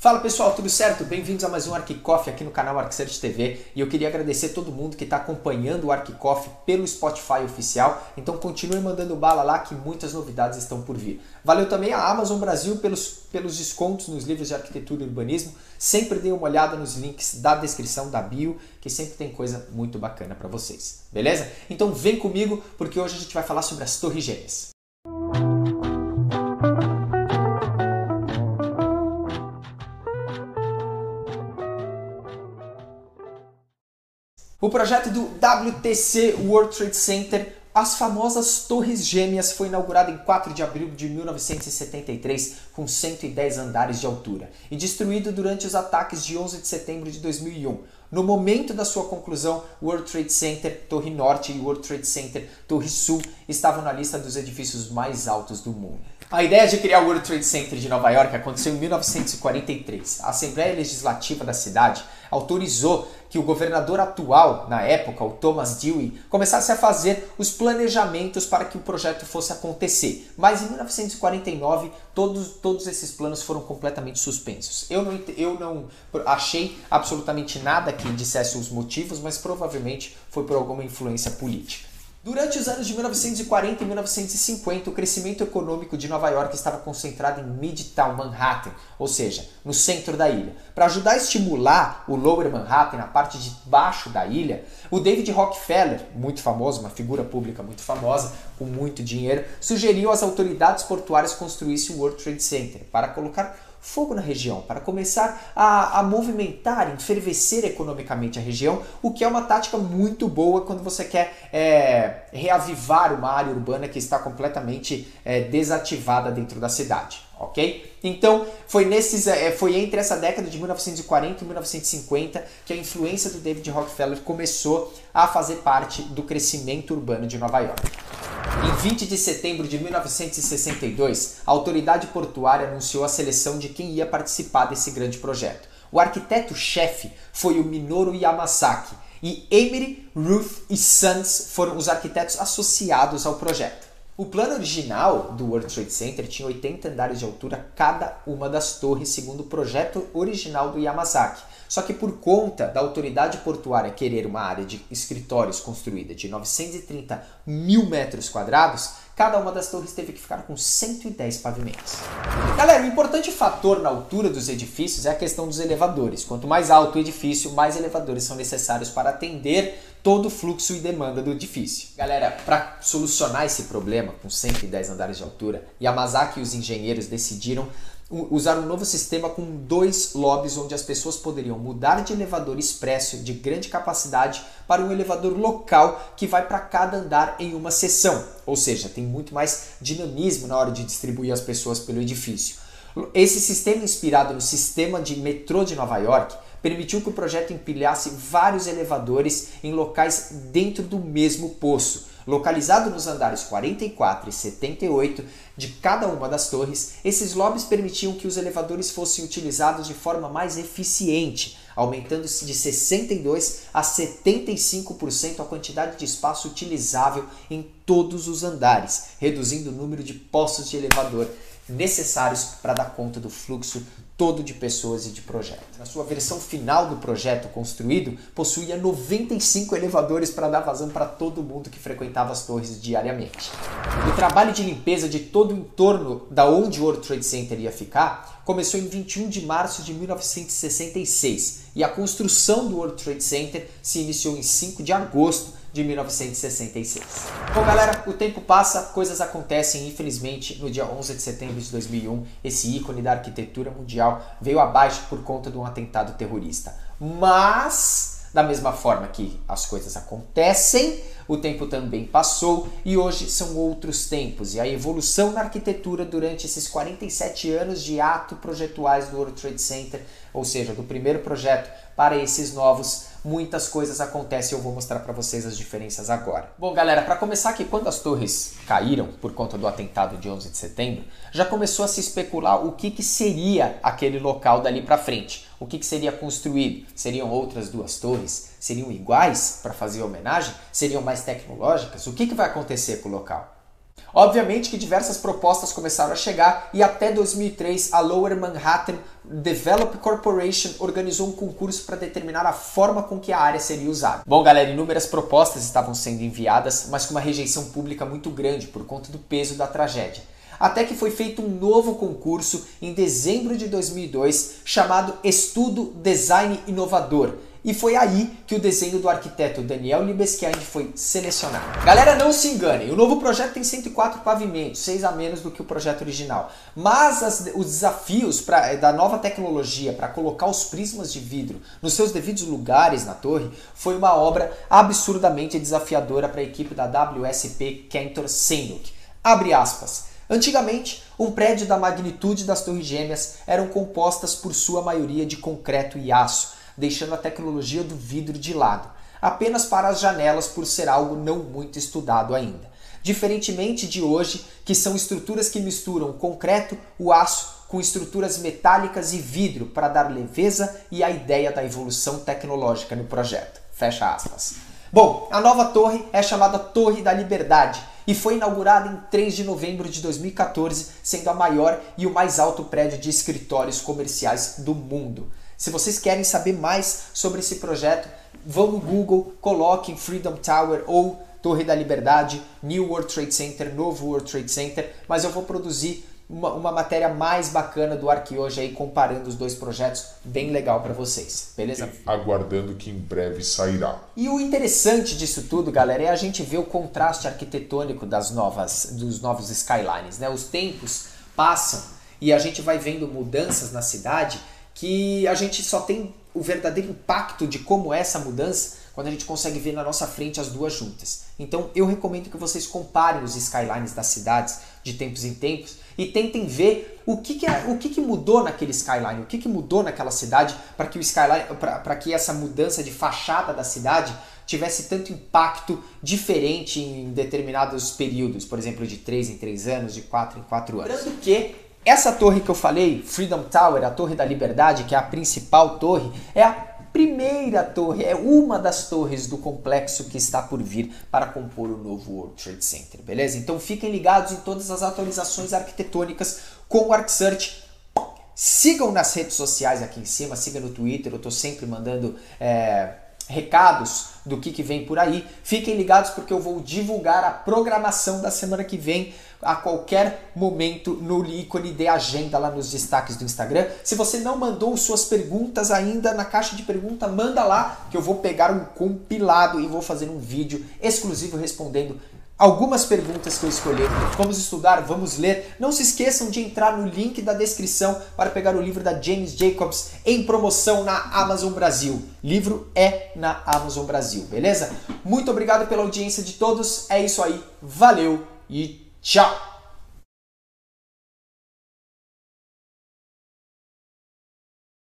Fala pessoal, tudo certo? Bem-vindos a mais um ArcCoffee aqui no canal ArcSearch TV e eu queria agradecer todo mundo que está acompanhando o ArcCoffee pelo Spotify oficial, então continue mandando bala lá que muitas novidades estão por vir. Valeu também a Amazon Brasil pelos, pelos descontos nos livros de arquitetura e urbanismo, sempre dê uma olhada nos links da descrição da bio, que sempre tem coisa muito bacana para vocês, beleza? Então vem comigo porque hoje a gente vai falar sobre as Torres Gêmeas. O projeto do WTC World Trade Center, as famosas Torres Gêmeas, foi inaugurado em 4 de abril de 1973 com 110 andares de altura e destruído durante os ataques de 11 de setembro de 2001. No momento da sua conclusão, World Trade Center Torre Norte e World Trade Center Torre Sul estavam na lista dos edifícios mais altos do mundo. A ideia de criar o World Trade Center de Nova York aconteceu em 1943. A Assembleia Legislativa da cidade autorizou que o governador atual, na época, o Thomas Dewey, começasse a fazer os planejamentos para que o projeto fosse acontecer. Mas em 1949, todos, todos esses planos foram completamente suspensos. Eu não, eu não achei absolutamente nada que dissesse os motivos, mas provavelmente foi por alguma influência política. Durante os anos de 1940 e 1950, o crescimento econômico de Nova York estava concentrado em Midtown Manhattan, ou seja, no centro da ilha. Para ajudar a estimular o Lower Manhattan, na parte de baixo da ilha, o David Rockefeller, muito famoso, uma figura pública muito famosa, com muito dinheiro, sugeriu às autoridades portuárias construíssem o World Trade Center para colocar fogo na região, para começar a, a movimentar, enfervecer economicamente a região, o que é uma tática muito boa quando você quer é, reavivar uma área urbana que está completamente é, desativada dentro da cidade ok? Então foi nesses, é, foi entre essa década de 1940 e 1950 que a influência do David Rockefeller começou a fazer parte do crescimento urbano de Nova York. Em 20 de setembro de 1962, a autoridade portuária anunciou a seleção de quem ia participar desse grande projeto. O arquiteto-chefe foi o Minoru Yamasaki e Emery, Ruth e Sons foram os arquitetos associados ao projeto. O plano original do World Trade Center tinha 80 andares de altura cada uma das torres, segundo o projeto original do Yamazaki. Só que por conta da autoridade portuária querer uma área de escritórios construída de 930 mil metros quadrados, cada uma das torres teve que ficar com 110 pavimentos. Galera, o importante fator na altura dos edifícios é a questão dos elevadores. Quanto mais alto o edifício, mais elevadores são necessários para atender todo o fluxo e demanda do edifício. Galera, para solucionar esse problema com 110 andares de altura, Yamazaki e os engenheiros decidiram usar um novo sistema com dois lobbies onde as pessoas poderiam mudar de elevador expresso de grande capacidade para um elevador local que vai para cada andar em uma seção. Ou seja, tem muito mais dinamismo na hora de distribuir as pessoas pelo edifício. Esse sistema inspirado no sistema de metrô de Nova York permitiu que o projeto empilhasse vários elevadores em locais dentro do mesmo poço Localizado nos andares 44 e 78 de cada uma das torres, esses lobbies permitiam que os elevadores fossem utilizados de forma mais eficiente, aumentando-se de 62 a 75% a quantidade de espaço utilizável em todos os andares, reduzindo o número de postos de elevador necessários para dar conta do fluxo todo de pessoas e de projeto. Na sua versão final do projeto construído, possuía 95 elevadores para dar vazão para todo mundo que frequentava as torres diariamente. O trabalho de limpeza de todo o entorno da onde o World Trade Center ia ficar começou em 21 de março de 1966 e a construção do World Trade Center se iniciou em 5 de agosto de 1966. Bom, galera, o tempo passa, coisas acontecem. Infelizmente, no dia 11 de setembro de 2001, esse ícone da arquitetura mundial veio abaixo por conta de um atentado terrorista. Mas, da mesma forma que as coisas acontecem, o tempo também passou e hoje são outros tempos. E a evolução na arquitetura durante esses 47 anos de ato projetuais do World Trade Center, ou seja, do primeiro projeto para esses novos muitas coisas acontecem eu vou mostrar para vocês as diferenças agora. Bom, galera, para começar aqui, quando as torres caíram por conta do atentado de 11 de setembro, já começou a se especular o que, que seria aquele local dali para frente. O que, que seria construído? Seriam outras duas torres? Seriam iguais para fazer homenagem? Seriam mais tecnológicas? O que, que vai acontecer com o local? Obviamente que diversas propostas começaram a chegar e até 2003 a Lower Manhattan Develop Corporation organizou um concurso para determinar a forma com que a área seria usada. Bom, galera, inúmeras propostas estavam sendo enviadas, mas com uma rejeição pública muito grande por conta do peso da tragédia. Até que foi feito um novo concurso em dezembro de 2002 chamado Estudo Design Inovador, e foi aí que o desenho do arquiteto Daniel Libeskind foi selecionado. Galera, não se enganem, o novo projeto tem 104 pavimentos, 6 a menos do que o projeto original. Mas as, os desafios pra, da nova tecnologia para colocar os prismas de vidro nos seus devidos lugares na torre foi uma obra absurdamente desafiadora para a equipe da WSP Cantor Senduk. Abre aspas. Antigamente, um prédio da magnitude das Torres Gêmeas eram compostas por sua maioria de concreto e aço deixando a tecnologia do vidro de lado, apenas para as janelas por ser algo não muito estudado ainda. Diferentemente de hoje, que são estruturas que misturam o concreto, o aço com estruturas metálicas e vidro para dar leveza e a ideia da evolução tecnológica no projeto. Fecha aspas. Bom, a nova torre é chamada Torre da Liberdade e foi inaugurada em 3 de novembro de 2014, sendo a maior e o mais alto prédio de escritórios comerciais do mundo. Se vocês querem saber mais sobre esse projeto, vão no Google, coloquem Freedom Tower ou Torre da Liberdade, New World Trade Center, Novo World Trade Center, mas eu vou produzir uma, uma matéria mais bacana do Arque hoje aí comparando os dois projetos, bem legal para vocês, beleza? Aguardando que em breve sairá. E o interessante disso tudo, galera, é a gente ver o contraste arquitetônico das novas dos novos skylines, né? Os tempos passam e a gente vai vendo mudanças na cidade que a gente só tem o verdadeiro impacto de como é essa mudança quando a gente consegue ver na nossa frente as duas juntas. Então eu recomendo que vocês comparem os skylines das cidades de tempos em tempos e tentem ver o que, que, é, o que, que mudou naquele skyline, o que, que mudou naquela cidade para que o skyline, para que essa mudança de fachada da cidade tivesse tanto impacto diferente em determinados períodos, por exemplo, de 3 em 3 anos, de 4 em 4 anos. Lembrando que essa torre que eu falei, Freedom Tower, a Torre da Liberdade, que é a principal torre, é a primeira torre, é uma das torres do complexo que está por vir para compor o novo World Trade Center, beleza? Então fiquem ligados em todas as atualizações arquitetônicas com o ArcSearch. Sigam nas redes sociais aqui em cima, siga no Twitter, eu estou sempre mandando é, recados do que, que vem por aí. Fiquem ligados porque eu vou divulgar a programação da semana que vem a qualquer momento no ícone de agenda lá nos destaques do Instagram. Se você não mandou suas perguntas ainda na caixa de pergunta, manda lá que eu vou pegar um compilado e vou fazer um vídeo exclusivo respondendo algumas perguntas que eu escolhi. Vamos estudar, vamos ler. Não se esqueçam de entrar no link da descrição para pegar o livro da James Jacobs em promoção na Amazon Brasil. Livro é na Amazon Brasil, beleza? Muito obrigado pela audiência de todos. É isso aí. Valeu e Tchau!